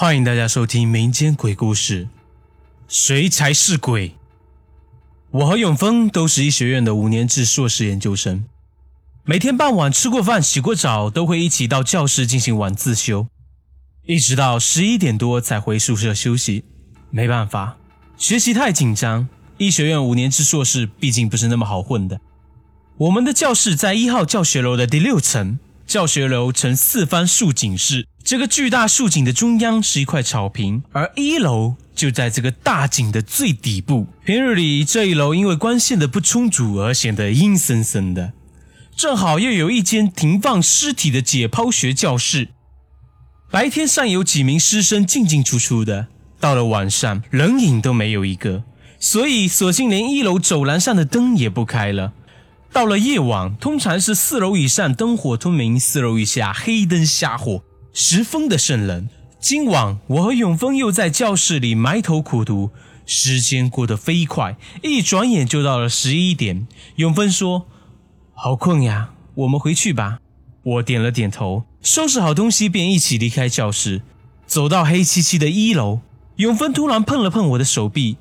欢迎大家收听民间鬼故事。谁才是鬼？我和永峰都是医学院的五年制硕士研究生，每天傍晚吃过饭、洗过澡，都会一起到教室进行晚自修，一直到十一点多才回宿舍休息。没办法，学习太紧张。医学院五年制硕士毕竟不是那么好混的。我们的教室在一号教学楼的第六层，教学楼呈四方竖井式。这个巨大竖井的中央是一块草坪，而一楼就在这个大井的最底部。平日里这一楼因为光线的不充足而显得阴森森的，正好又有一间停放尸体的解剖学教室。白天上有几名师生进进出出的，到了晚上人影都没有一个，所以索性连一楼走廊上的灯也不开了。到了夜晚，通常是四楼以上灯火通明，四楼以下黑灯瞎火。十分的瘆人。今晚我和永峰又在教室里埋头苦读，时间过得飞快，一转眼就到了十一点。永峰说：“好困呀，我们回去吧。”我点了点头，收拾好东西便一起离开教室，走到黑漆漆的一楼。永峰突然碰了碰我的手臂：“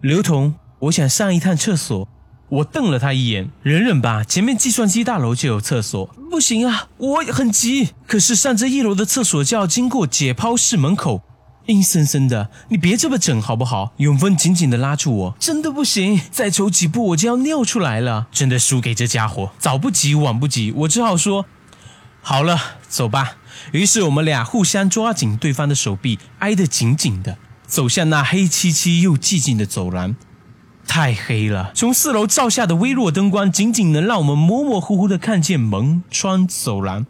刘同，我想上一趟厕所。”我瞪了他一眼，忍忍吧，前面计算机大楼就有厕所。不行啊，我很急。可是上这一楼的厕所就要经过解剖室门口，阴森森的。你别这么整好不好？永峰紧紧的拉住我，真的不行，再走几步我就要尿出来了。真的输给这家伙，早不急晚不急，我只好说好了，走吧。于是我们俩互相抓紧对方的手臂，挨得紧紧的，走向那黑漆漆又寂静的走廊。太黑了，从四楼照下的微弱灯光，仅仅能让我们模模糊糊的看见门窗、走廊。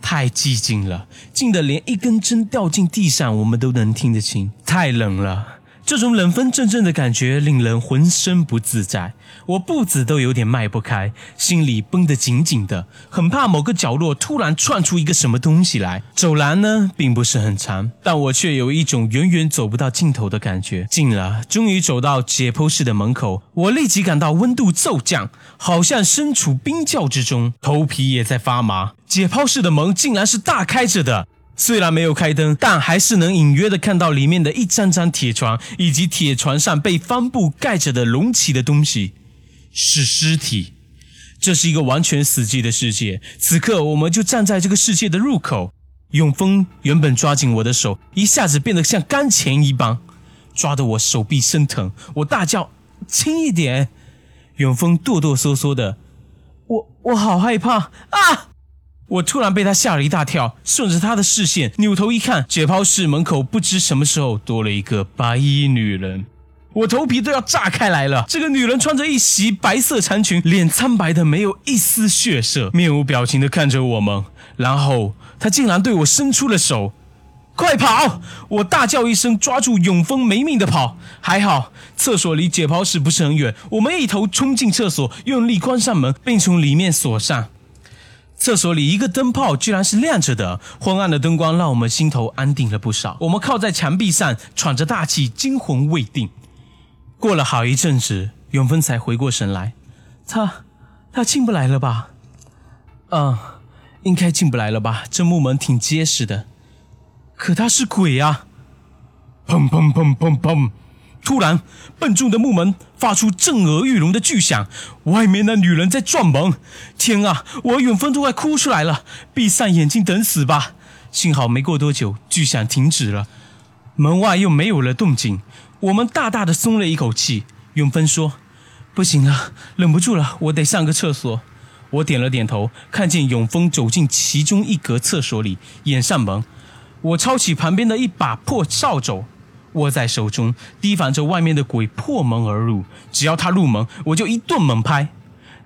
太寂静了，静得连一根针掉进地上，我们都能听得清。太冷了。这种冷风阵阵的感觉令人浑身不自在，我步子都有点迈不开，心里绷得紧紧的，很怕某个角落突然窜出一个什么东西来。走廊呢，并不是很长，但我却有一种远远走不到尽头的感觉。近了，终于走到解剖室的门口，我立即感到温度骤降，好像身处冰窖之中，头皮也在发麻。解剖室的门竟然是大开着的。虽然没有开灯，但还是能隐约的看到里面的一张张铁床，以及铁床上被帆布盖着的隆起的东西，是尸体。这是一个完全死寂的世界。此刻，我们就站在这个世界的入口。永峰原本抓紧我的手，一下子变得像钢钳一般，抓得我手臂生疼。我大叫：“轻一点！”永峰哆哆嗦嗦的：“我我好害怕啊！”我突然被他吓了一大跳，顺着他的视线扭头一看，解剖室门口不知什么时候多了一个白衣女人，我头皮都要炸开来了。这个女人穿着一袭白色长裙，脸苍白的没有一丝血色，面无表情的看着我们，然后她竟然对我伸出了手，快跑！我大叫一声，抓住永峰没命的跑。还好厕所离解剖室不是很远，我们一头冲进厕所，用力关上门，并从里面锁上。厕所里一个灯泡居然是亮着的，昏暗的灯光让我们心头安定了不少。我们靠在墙壁上，喘着大气，惊魂未定。过了好一阵子，永芬才回过神来，他他进不来了吧？嗯，应该进不来了吧？这木门挺结实的，可他是鬼啊！砰砰砰砰砰！突然，笨重的木门发出震耳欲聋的巨响，外面那女人在撞门。天啊！我永峰都快哭出来了，闭上眼睛等死吧。幸好没过多久，巨响停止了，门外又没有了动静，我们大大的松了一口气。永峰说：“不行了，忍不住了，我得上个厕所。”我点了点头，看见永峰走进其中一格厕所里，掩上门。我抄起旁边的一把破扫帚。握在手中，提防着外面的鬼破门而入。只要他入门，我就一顿猛拍。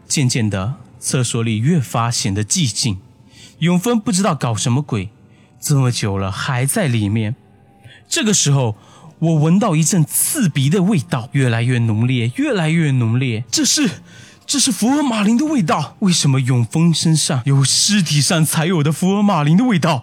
渐渐的，厕所里越发显得寂静。永峰不知道搞什么鬼，这么久了还在里面。这个时候，我闻到一阵刺鼻的味道，越来越浓烈，越来越浓烈。这是，这是福尔马林的味道。为什么永峰身上有尸体上才有的福尔马林的味道？